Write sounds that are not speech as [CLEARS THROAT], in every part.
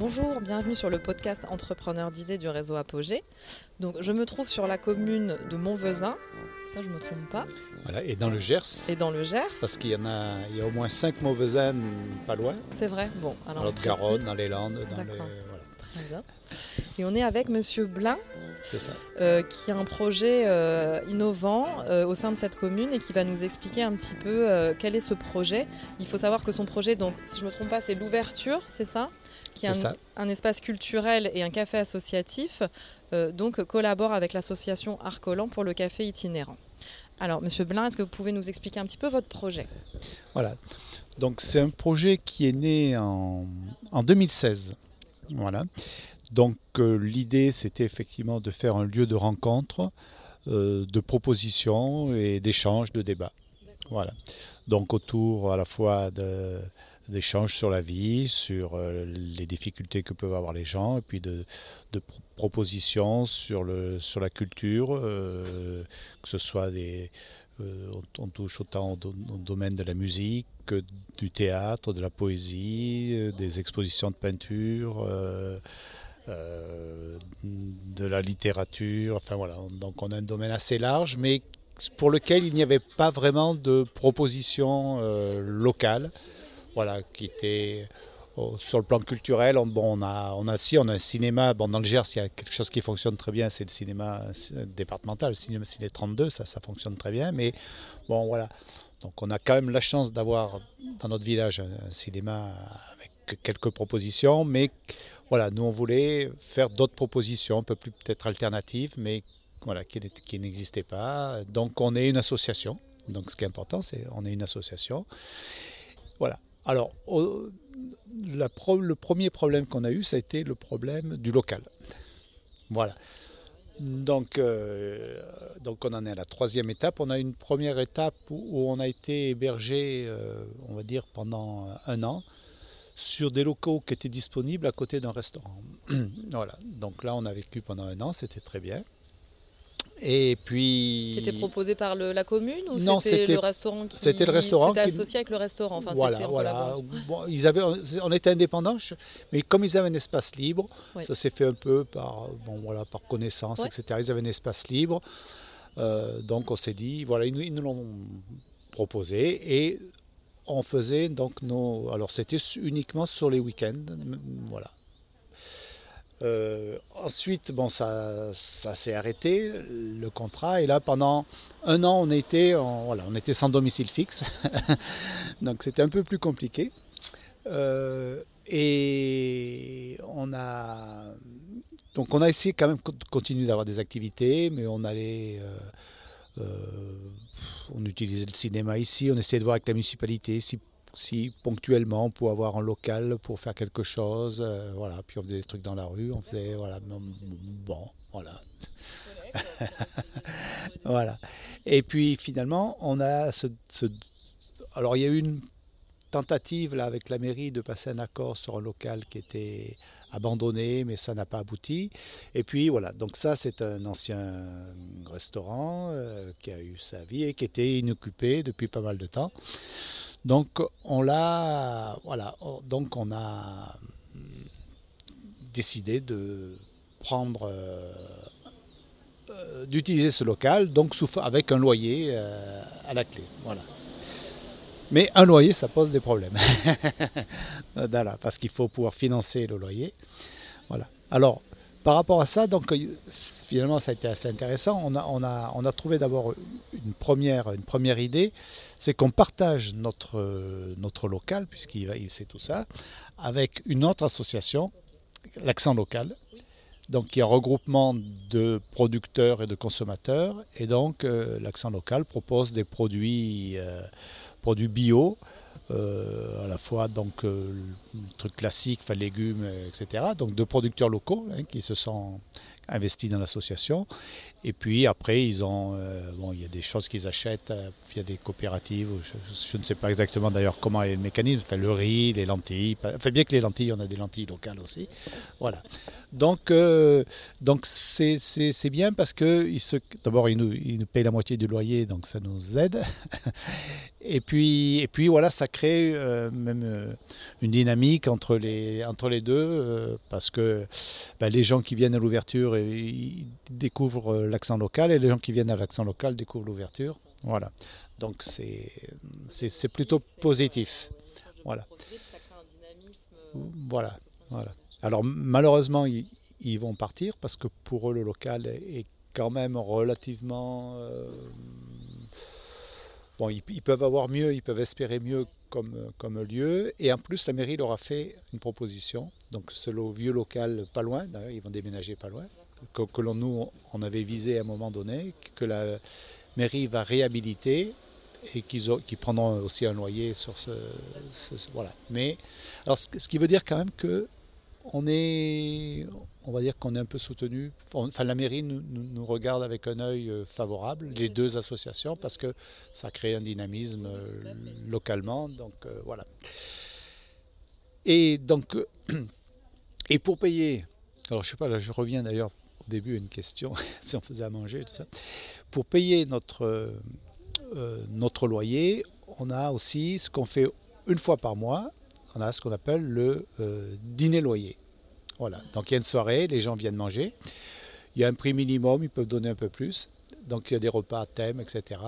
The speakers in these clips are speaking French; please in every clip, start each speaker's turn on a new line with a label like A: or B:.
A: Bonjour, bienvenue sur le podcast Entrepreneurs d'idées du réseau Apogée. Donc, je me trouve sur la commune de Montvezin, ça je ne me trompe pas.
B: Voilà, et dans le Gers.
A: Et dans le Gers.
B: Parce qu'il y en a, il y a au moins cinq Montvezin pas loin.
A: C'est vrai, bon.
B: Alors dans le Garonne, dans les Landes, dans les,
A: voilà. Très bien. Et on est avec Monsieur Blin,
B: ça.
A: Euh, qui a un projet euh, innovant euh, au sein de cette commune et qui va nous expliquer un petit peu quel est ce projet. Il faut savoir que son projet, donc, si je ne me trompe pas, c'est l'ouverture, c'est ça?
B: Qui est,
A: un, espace culturel et un café associatif, donc collabore avec l'association Arcolan pour le café itinérant. Alors, Monsieur Blin, est-ce que vous pouvez nous expliquer un petit peu votre projet?
B: Voilà. Donc, c'est un projet qui est né en, 2016. Voilà. Donc, euh, l'idée, c'était effectivement de faire un lieu de rencontre, euh, de propositions et d'échanges, de débats. Voilà. Donc, autour à la fois d'échanges sur la vie, sur euh, les difficultés que peuvent avoir les gens, et puis de, propositions sur, le, sur la culture, euh, que ce soit des... Euh, on, touche autant au, domaine de la musique que du théâtre, de la poésie, des expositions de peinture. De la littérature, enfin voilà, donc on a un domaine assez large, mais pour lequel il n'y avait pas vraiment de propositions locales voilà, qui était oh, sur le plan culturel. On, bon, on a, on a si, on a un cinéma. Bon, dans le Gers, il y a quelque chose qui fonctionne très bien, c'est le cinéma départemental, le cinéma Ciné 32, ça, ça fonctionne très bien. Mais bon, voilà. Donc, on a quand même la chance d'avoir dans notre village un cinéma avec quelques propositions, mais voilà, nous on voulait faire d'autres propositions, un peu plus peut-être alternatives, mais voilà, qui, n'existaient pas. Donc, on est une association. Donc, ce qui est important, c'est on est une association. Voilà. Alors, le premier problème qu'on a eu, ça a été le problème du local. Voilà. Donc, euh, donc on en est à la troisième étape. On a une première étape où, on a été hébergé, euh, on va dire, pendant un an sur des locaux qui étaient disponibles à côté d'un restaurant. [CLEARS THROAT] voilà. Donc là, on a vécu pendant un an, c'était très bien. Et puis.
A: C'était proposé par la commune ou
B: c'était
A: le restaurant qui
B: C'était le restaurant.
A: C'était associé avec le restaurant? Enfin,
B: voilà, voilà. Bon, ils avaient, on était indépendants, mais comme ils avaient un espace libre, ça s'est fait un peu par, bon, voilà, par connaissance, etc. Ils avaient un espace libre. Euh, donc on s'est dit, voilà, ils, nous l'ont proposé et on faisait donc nos. Alors c'était uniquement sur les week-ends, voilà. Euh, ensuite, bon, ça, ça s'est arrêté, le contrat. Et là, pendant un an, on était, voilà, on était sans domicile fixe. [LAUGHS] Donc, c'était un peu plus compliqué. Euh, et on a, donc, on a essayé quand même de continuer d'avoir des activités, mais on allait. Euh, on utilisait le cinéma ici, on essayait de voir avec la municipalité si si ponctuellement pour avoir un local pour faire quelque chose, euh, voilà. Puis on faisait des trucs dans la rue, on faisait voilà, bon, voilà, [LAUGHS] voilà. Et puis finalement, on a ce, alors il y a eu une tentative là avec la mairie de passer un accord sur un local qui était abandonné, mais ça n'a pas abouti. Et puis voilà, donc ça c'est un ancien restaurant euh, qui a eu sa vie et qui était inoccupé depuis pas mal de temps. Donc on l'a, voilà, donc on a hum, décidé de prendre, euh, euh, d'utiliser ce local, donc avec un loyer euh, à la clé, voilà. Mais un loyer, ça pose des problèmes, [LAUGHS] parce qu'il faut pouvoir financer le loyer, voilà. Alors par rapport à ça, donc finalement, ça a été assez intéressant. On a, trouvé d'abord une première, idée, c'est qu'on partage notre, local, puisqu'il il sait tout ça, avec une autre association, l'accent local, donc qui est un regroupement de producteurs et de consommateurs. Et donc, euh, l'accent local propose des produits, euh, produits bio euh, à la fois donc euh, trucs classiques, enfin, légumes, etc. Donc de producteurs locaux hein, qui se sont investis dans l'association. Et puis après, ils ont, euh, bon, il y a des choses qu'ils achètent via des coopératives. Je, ne sais pas exactement d'ailleurs comment est le mécanisme. Enfin, le riz, les lentilles. Enfin, bien que les lentilles, on a des lentilles locales aussi. Voilà. Donc, donc c'est, bien parce que d'abord, ils nous, ils nous payent la moitié du loyer, donc ça nous aide. [LAUGHS] Et puis, et puis voilà, ça crée euh, même euh, une dynamique entre les, entre les deux, euh, parce que ben, les gens qui viennent à l'ouverture ils découvrent l'accent local, et les gens qui viennent à l'accent local découvrent l'ouverture. Voilà. Donc c'est, plutôt positif. Voilà. Voilà. voilà. Alors malheureusement, ils, ils, vont partir parce que pour eux, le local est quand même relativement Bon, ils, peuvent avoir mieux, ils peuvent espérer mieux comme, comme lieu. Et en plus, la mairie leur a fait une proposition. Donc, le vieux local pas loin, d'ailleurs, ils vont déménager pas loin, que, que nous, on avait visé à un moment donné, que la mairie va réhabiliter et qu'ils prendront aussi un loyer sur ce, voilà. Mais alors, ce, qui veut dire quand même que on est, on va dire qu'on est un peu soutenu. Enfin, la mairie nous, regarde avec un œil euh, favorable, les deux associations, parce que ça crée un dynamisme euh, localement. Donc euh, voilà. Et donc, [CLEARS THROAT] et pour payer, alors je sais pas, là je reviens d'ailleurs début une question, [LAUGHS] si on faisait à manger, tout ça. Pour payer notre, notre loyer, on a aussi ce qu'on fait une fois par mois, on a ce qu'on appelle le dîner loyer. Voilà. Donc il y a une soirée, les gens viennent manger. Il y a un prix minimum, ils peuvent donner un peu plus. Donc il y a des repas à thème, etc.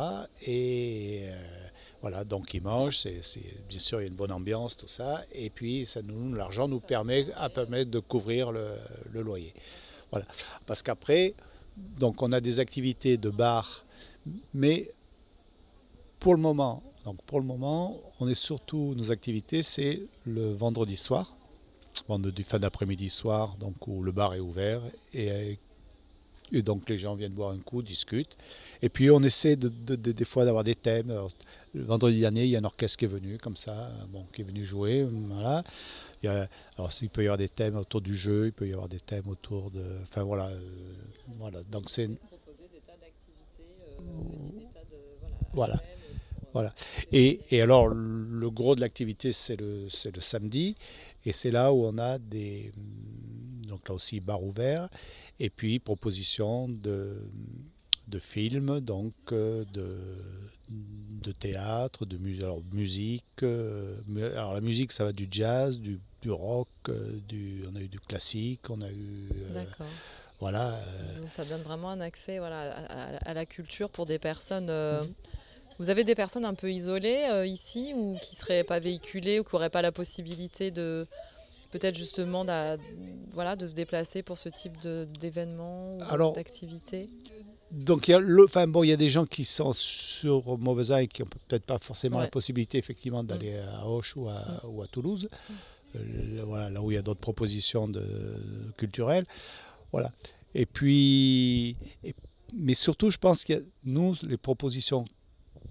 B: Et euh, voilà, donc ils mangent. C'est, bien sûr, il y a une bonne ambiance, tout ça. Et puis ça nous, l'argent nous permet, à permettre de couvrir le, loyer. Voilà. Parce qu'après, donc on a des activités de bar, mais pour le moment, donc pour le moment, on est surtout nos activités, c'est le vendredi soir vendredi fin d'après-midi soir, donc où le bar est ouvert et, et, donc les gens viennent boire un coup, discutent. Et puis on essaie de, des fois d'avoir des thèmes. le vendredi dernier, il y a un orchestre qui est venu comme ça, bon, qui est venu jouer, voilà. Il, alors il peut y avoir des thèmes autour du jeu, il peut y avoir des thèmes autour de, enfin voilà, euh, voilà. Donc c'est voilà. Voilà. Et, et, alors, le gros de l'activité, c'est le, le samedi. Et c'est là où on a des, donc là aussi, bar ouvert, et puis proposition de, de films, donc euh, de, de théâtre, de alors, musique. Euh, alors la musique, ça va du jazz, du, du rock, euh, du, on a eu du classique, on a eu...
A: D'accord.
B: Voilà.
A: Donc ça donne vraiment un accès voilà, à, la culture pour des personnes... Mhm. Vous avez des personnes un peu isolées ici ou qui ne seraient pas véhiculées ou qui n'auraient pas la possibilité de peut-être justement voilà, de se déplacer pour ce type d'événement ou d'activité?
B: donc il y, a le, enfin, bon, il y a des gens qui sont sur Mauvaise et qui n'ont peut-être pas forcément la possibilité effectivement d'aller mm. à Auch ou à, mm. ou à Toulouse, mm. euh, voilà, là où il y a d'autres propositions de, culturelles. Voilà. Et puis, mais surtout, je pense que nous, les propositions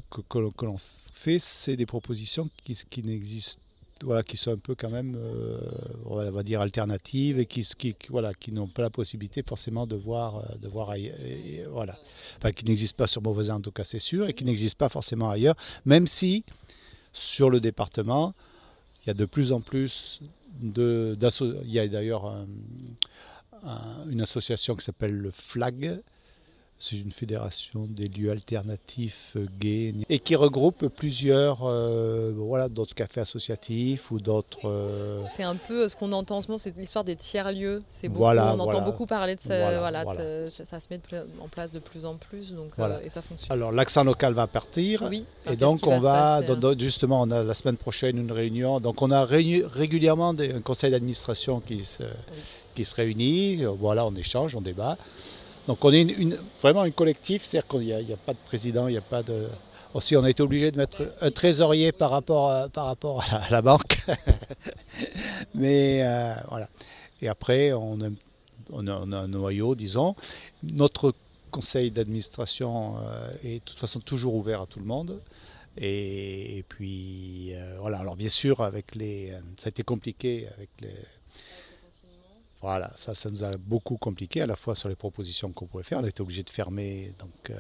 B: que, que, l'on fait, c'est des propositions qui, qui n'existent voilà, qui sont un peu quand même, euh, on va dire, alternatives et qui, voilà, qui n'ont pas la possibilité forcément de voir, euh, de voir ailleurs, voilà. Enfin, qui n'existent pas sur Beauvoisin en tout cas, c'est sûr, et qui n'existent pas forcément ailleurs, même si sur le département, il y a de plus en plus de, il y a d'ailleurs une association qui s'appelle le FLAG, c'est une fédération des lieux alternatifs euh, gays et qui regroupe plusieurs, euh, voilà, d'autres cafés associatifs ou d'autres. Euh,
A: c'est un peu ce qu'on entend en ce moment, c'est l'histoire des tiers lieux. C'est beaucoup, on entend beaucoup parler de ça. Voilà, ça, se met en place de plus en plus, donc et ça fonctionne.
B: Alors l'accent local va partir.
A: Oui.
B: Et donc on va, hein justement, on a la semaine prochaine une réunion. Donc on a régulièrement des, un conseil d'administration qui se, qui se réunit. Voilà, on échange, on débat. Donc on est une, vraiment un collectif, c'est-à-dire qu'il n'y a, pas de président, il n'y a pas de... Aussi, on a été obligé de mettre un trésorier par rapport à, par rapport à, la, banque. [LAUGHS] Mais euh, voilà. Et après, on a, on, a, un noyau, disons. Notre conseil d'administration euh, est de toute façon toujours ouvert à tout le monde. Et, puis, euh, voilà. Alors, bien sûr, avec les, ça a été compliqué avec les, voilà, ça, ça nous a beaucoup compliqué, à la fois sur les propositions qu'on pouvait faire. On était obligé de fermer, donc euh,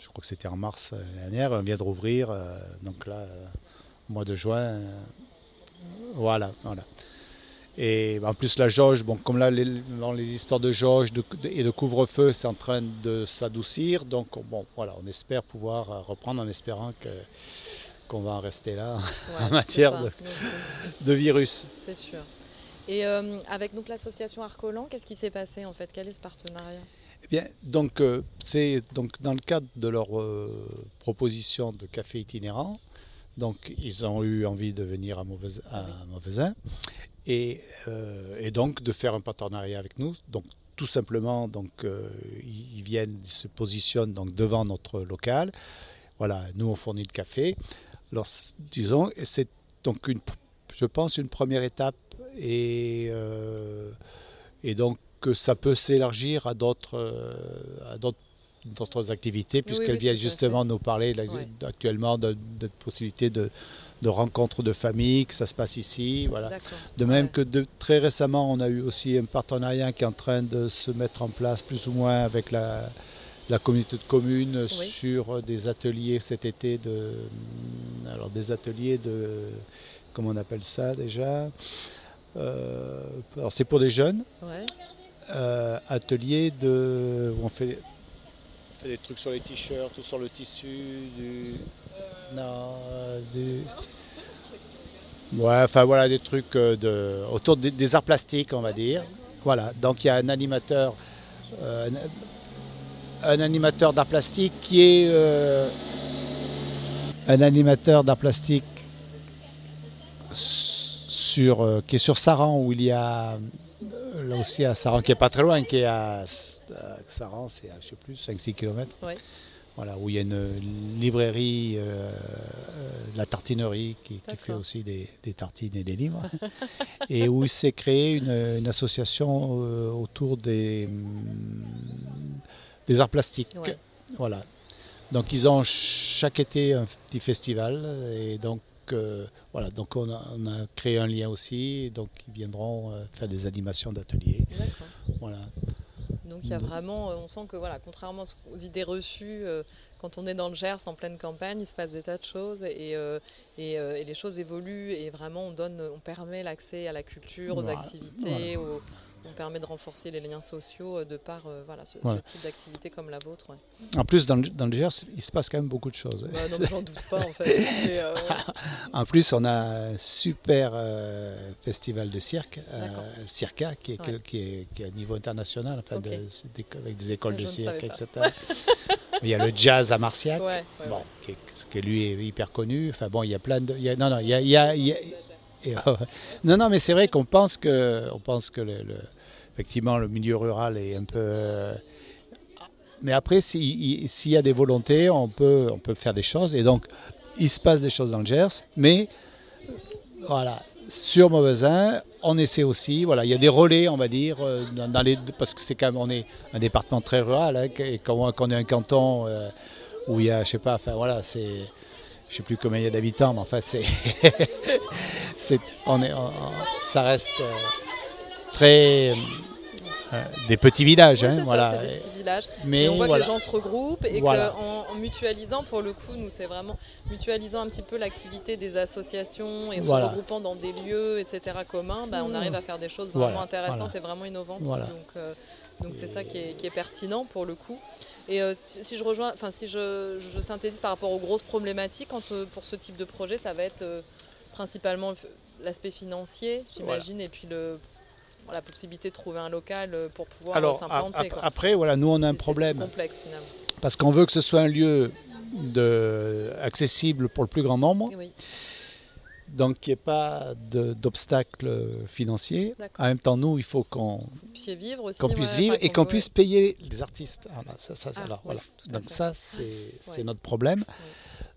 B: je crois que c'était en mars l'année dernière, on vient de rouvrir, euh, donc là, euh, au mois de juin, voilà, voilà. Et en plus, la jauge, bon, comme là, les, les histoires de jauge et de couvre-feu, c'est en train de s'adoucir. Donc, bon, voilà, on espère pouvoir reprendre en espérant que qu'on va en rester là
A: Ouais, [LAUGHS]
B: en matière de virus.
A: C'est sûr. Et euh, avec donc l'association Arcolan, qu'est-ce qui s'est passé en fait? Quel est ce partenariat?
B: Eh bien, donc euh, c'est donc dans le cadre de leur euh, proposition de café itinérant. Donc, ils ont eu envie de venir à, Mauvais, à Mauvaisin et, euh, et donc de faire un partenariat avec nous. Donc, tout simplement, donc euh, ils viennent, ils se positionnent donc devant notre local. Voilà, nous on fournit le café. Alors, disons, c'est donc une, je pense, une première étape et euh, et donc que ça peut s'élargir à d'autres euh, d'autres activités puisqu'elles
A: oui, à
B: justement nous parler là,
A: Ouais.
B: actuellement de, de possibilités de, de rencontres de famille que ça se passe ici voilà de même
A: Ouais.
B: que de, très récemment on a eu aussi un partenariat qui est en train de se mettre en place plus ou moins avec la la communauté de communes sur des ateliers cet été de alors des ateliers de comment on appelle ça déjà Euh, alors c'est pour des jeunes
A: Ouais.
B: euh, atelier de où on fait, on fait des trucs sur les t-shirts ou sur le tissu du non du ouais enfin voilà des trucs euh, de autour des, des arts plastiques on va dire voilà donc il y a un animateur euh, un, un animateur d'art plastique qui est euh, un animateur d'art plastique sur, euh, qui est sur Saran où il y a euh, là aussi à Saran qui est pas très loin qui est à, à Saran c'est à je sais plus 5-6 km
A: Ouais.
B: voilà où il y a une librairie euh, la tartinerie qui, qui fait aussi des, des tartines et des livres. [LAUGHS] Et où il s'est créé une, une association euh, autour des hum, des arts plastiques.
A: Ouais.
B: voilà. Donc ils ont chaque été un petit festival et donc euh, voilà. Donc on a, on a créé un lien aussi. Donc ils viendront euh, faire des animations d'ateliers.
A: D'accord.
B: voilà.
A: Donc il y a vraiment, euh, on sent que voilà, contrairement aux idées reçues, euh, quand on est dans le Gers en pleine campagne, il se passe des tas de choses et, euh, et, euh, et les choses évoluent et vraiment on donne, on permet l'accès à la culture, aux
B: Voilà.
A: activités, aux- on permet de renforcer les liens sociaux euh, de par euh, voilà, ce, type d'activité comme la vôtre. ouais.
B: en plus dans le, dans le Gers il se passe quand même beaucoup de choses
A: Bah, non, mais j'en doute pas en fait. [LAUGHS] Mais, euh,
B: En plus, on a un super euh, festival de cirque, Circa, qui est,
A: Ouais.
B: qui, est, qui est à niveau international, enfin, de- avec des écoles de cirque, etc. [LAUGHS] il y a le jazz à Marciac,
A: ouais,
B: bon, qui, est- qui lui est hyper connu. Enfin bon, il y a plein de. il y a- non, non, il y a. il y a- il y a- [LAUGHS] et, non, non, mais c'est vrai qu'on pense que, on pense que le, le- effectivement, le milieu rural est un peu. euh, mais après, si- il- s'il y a des volontés, on peut, on peut faire des choses. Et donc, il se passe des choses dans le Gers, mais voilà, sur Mauvaisin, on essaie aussi. Voilà, il y a des relais, on va dire, euh, parce que c'est quand même, on est un département très rural, hein, et quand, on est un canton euh, où il y a, je sais pas, enfin voilà, c'est, je sais plus combien il y a d'habitants, mais enfin c'est, [LAUGHS] on est, ça reste très euh, des petits villages,
A: Oui,
B: hein,
A: ça, des petits villages.
B: Mais
A: Et on voit
B: voilà.
A: que les gens se regroupent et
B: Voilà.
A: qu'en en mutualisant, pour le coup, nous, c'est vraiment mutualisant un petit peu l'activité des associations et se regroupant dans des lieux, etc., communs, bah, on arrive à faire des choses vraiment intéressantes et vraiment innovantes. Donc, euh, donc c'est ça qui est, qui est pertinent pour le coup. Et euh, si, si je rejoins, enfin si je, je synthétise par rapport aux grosses problématiques, quand, pour ce type de projet, ça va être principalement l'aspect financier, j'imagine, et puis le, la possibilité de trouver un local euh, pour pouvoir euh,
B: Alors
A: s'implanter.
B: après, voilà, nous on a un problème.
A: plus complexe finalement.
B: parce qu'on veut que ce soit un lieu de, accessible pour le plus grand nombre,
A: Oui.
B: donc qu'il n'y ait pas d'obstacles financiers. En même temps, nous, il faut qu'on
A: vivre aussi.
B: puisse vivre et qu'on puisse payer les artistes. Voilà, ça, ça,
A: Ah,
B: alors,
A: oui,
B: voilà.
A: tout à
B: Donc ça, c'est
A: Ouais.
B: notre problème.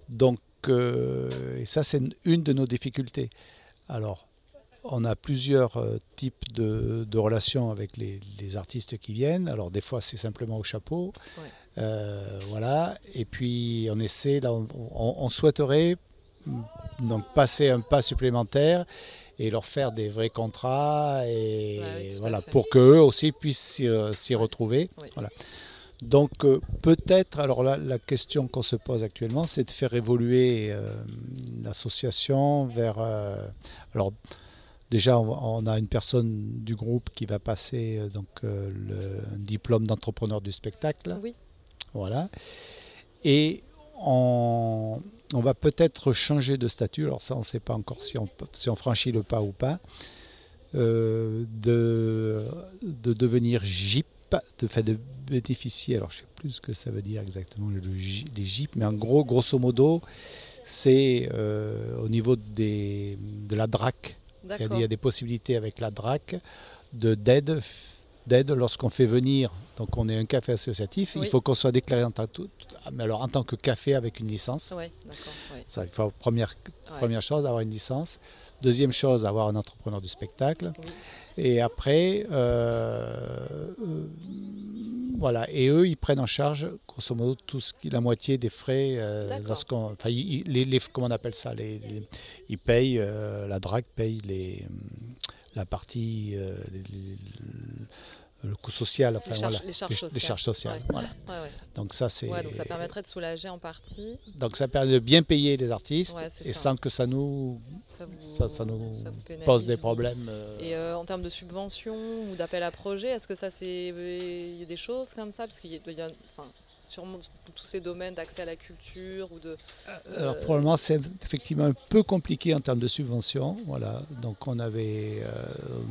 B: Donc, euh, et ça, c'est une de nos difficultés. Alors, on a plusieurs euh, types de, de relations avec les, les artistes qui viennent. Alors, des fois, c'est simplement au chapeau.
A: Ouais.
B: Euh, voilà. Et puis, on essaie, là, on, on- on souhaiterait mm, donc passer un pas supplémentaire et leur faire des vrais contrats et
A: Ouais,
B: voilà pour qu'eux aussi puissent s'y euh,
A: Ouais.
B: retrouver. Voilà. Donc euh, peut-être, alors là, la question qu'on se pose actuellement, c'est de faire évoluer euh, l'association vers... euh, alors déjà, on, on a une personne du groupe qui va passer euh, donc, euh, le un diplôme d'entrepreneur du spectacle.
A: Oui.
B: Voilà. Et on, on va peut-être changer de statut, alors ça on ne sait pas encore si on, si on franchit le pas ou pas, euh, de, de devenir GIP, de, fait, de bénéficier, alors je ne sais plus ce que ça veut dire exactement les GIP, mais en gros, grosso modo, c'est euh, au niveau des, de la DRAC. Il y, a des possibilités avec la DRAC d'aide d'aide lorsqu'on fait venir, donc on est un café associatif, il faut qu'on soit déclaré en tant, mais alors en tant que café avec une licence.
A: Oui,
B: Ça, il faut première, première chose, avoir une licence. Deuxième chose, avoir un entrepreneur du spectacle. Et après, euh, euh, voilà. Et eux, ils prennent en charge, grosso modo, tout ce qui, la moitié des frais. Euh, lorsqu'on, enfin, les, comment on appelle ça les, Ils payent, la drague paye les, la partie, le coût social,
A: enfin, les, charges, voilà, les, charges sociales.
B: Les charges sociales voilà. Donc ça c'est.
A: donc ça permettrait de soulager en partie.
B: Donc ça permet de bien payer les artistes et sans que ça nous, ça, ça, nous pose des problèmes. Euh.
A: Et euh, en termes de subventions ou d'appel à projet, est-ce que ça c'est, il y a des choses comme ça? Parce qu'il y a, enfin, sur tous ces domaines d'accès à la culture ou de.
B: Euh, Alors probablement c'est effectivement un peu compliqué en termes de subventions. Voilà, donc on avait euh,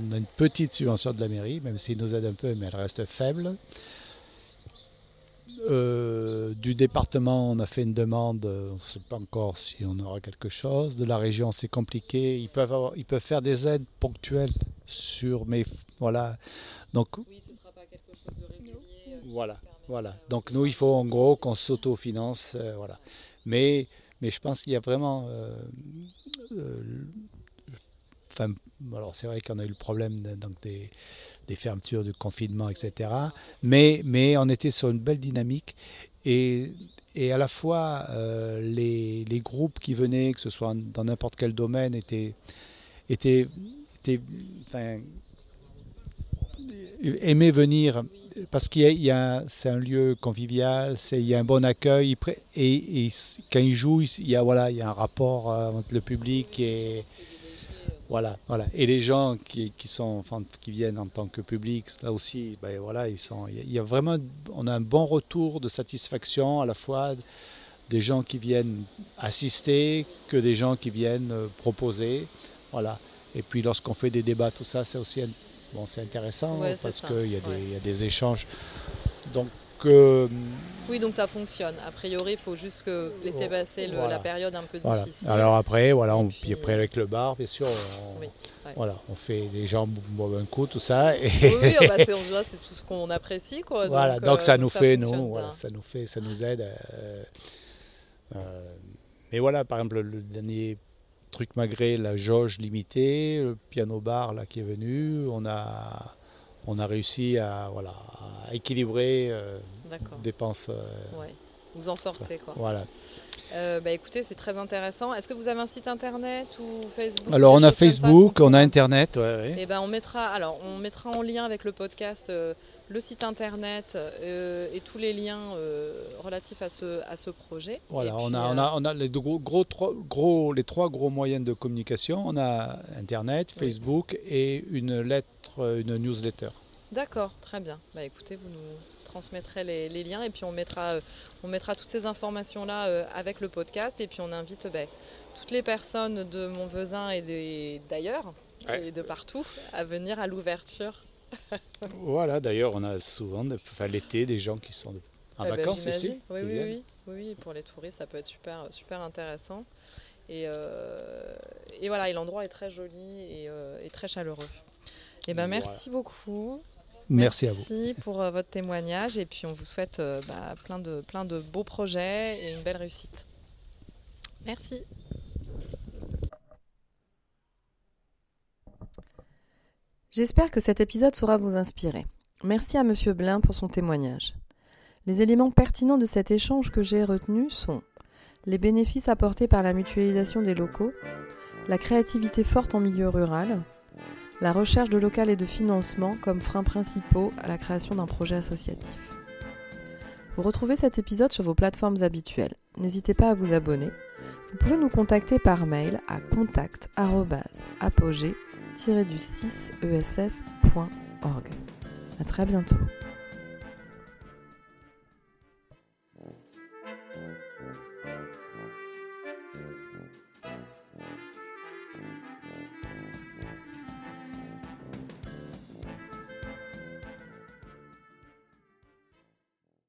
B: on a une petite subvention de la mairie, même s'il nous aide un peu, mais elle reste faible. Euh, du département, on a fait une demande, on ne sait pas encore si on aura quelque chose. De la région, c'est compliqué. Ils peuvent, ils peuvent faire des aides ponctuelles sur, mais voilà. Donc,
A: oui, ce sera pas quelque chose de régulier.
B: Voilà. Voilà. Donc nous, il faut en gros qu'on s'autofinance. Euh, voilà. Mais, mais je pense qu'il y a vraiment... Euh, euh, alors c'est vrai qu'on a eu le problème donc des, fermetures, du confinement, etc. Mais, mais on était sur une belle dynamique. Et, et à la fois, les, les, groupes qui venaient, que ce soit dans n'importe quel domaine, étaient, étaient, étaient aimer venir parce qu'il y a, c'est un lieu convivial, c'est, il y a un bon accueil et, quand ils jouent, il y a voilà, il y a un rapport euh, entre le public et voilà, voilà. Et les gens qui, qui sont, qui viennent en tant que public, là aussi, ben voilà, ils sont. Il y a vraiment, on a un bon retour de satisfaction à la fois des gens qui viennent assister que des gens qui viennent euh, proposer, voilà. Et puis lorsqu'on fait des débats, tout ça, c'est aussi bon, c'est intéressant parce qu'il y, y, a des échanges. Donc, euh,
A: oui, donc ça fonctionne. A priori, il faut juste que laisser passer la période un peu difficile.
B: Alors après, voilà, on, puis, après avec le bar, bien sûr, on, voilà, on fait les gens boivent un coup, tout ça.
A: Et oui, oh, bah, [LAUGHS] c'est tout ce qu'on apprécie, quoi.
B: Voilà, donc, ça euh, nous fait, nous, voilà, ça nous fait, ça nous aide. Euh, mais voilà, par exemple, le dernier truc malgré la jauge limitée, le piano bar là qui est venu, on a, on a réussi à, voilà, à équilibrer euh, dépenses. Euh,
A: ouais. Vous en sortez quoi.
B: Voilà.
A: Euh, bah, écoutez, c'est très intéressant. Est-ce que vous avez un site internet ou Facebook
B: Alors on a Facebook, on a internet.
A: Ouais, Et eh ben on mettra, alors on mettra en lien avec le podcast euh, le site internet euh, et tous les liens relatifs à ce, à ce projet.
B: Voilà, on, a, on, a, on a les gros, gros, gros, les trois gros moyens de communication. On a internet, Facebook et une lettre, une newsletter.
A: D'accord, très bien. Bah écoutez, vous nous transmettrai les, liens et puis on mettra, euh, on mettra toutes ces informations-là euh, avec le podcast et puis on invite ben, toutes les personnes de Montvezin et d'ailleurs et de partout à venir à l'ouverture. [LAUGHS]
B: voilà, d'ailleurs on a souvent, enfin, l'été, des gens qui sont en eh ben, vacances ici.
A: Oui, oui, oui, pour les touristes ça peut être super, super intéressant. Et, euh, et voilà, l'endroit est très joli et, très chaleureux. Et eh ben, merci beaucoup.
B: Merci, à vous.
A: Merci pour euh, votre témoignage et puis on vous souhaite euh, bah, plein, de, plein de beaux projets et une belle réussite. Merci. J'espère que cet épisode saura vous inspirer. Merci à Monsieur Blin pour son témoignage. Les éléments pertinents de cet échange que j'ai retenu sont les bénéfices apportés par la mutualisation des locaux, la créativité forte en milieu rural, la recherche de local et de financement comme freins principaux à la création d'un projet associatif. Vous retrouvez cet épisode sur vos plateformes habituelles. N'hésitez pas à vous abonner. Vous pouvez nous contacter par mail à contact@apogée-du6ess.org. À très bientôt.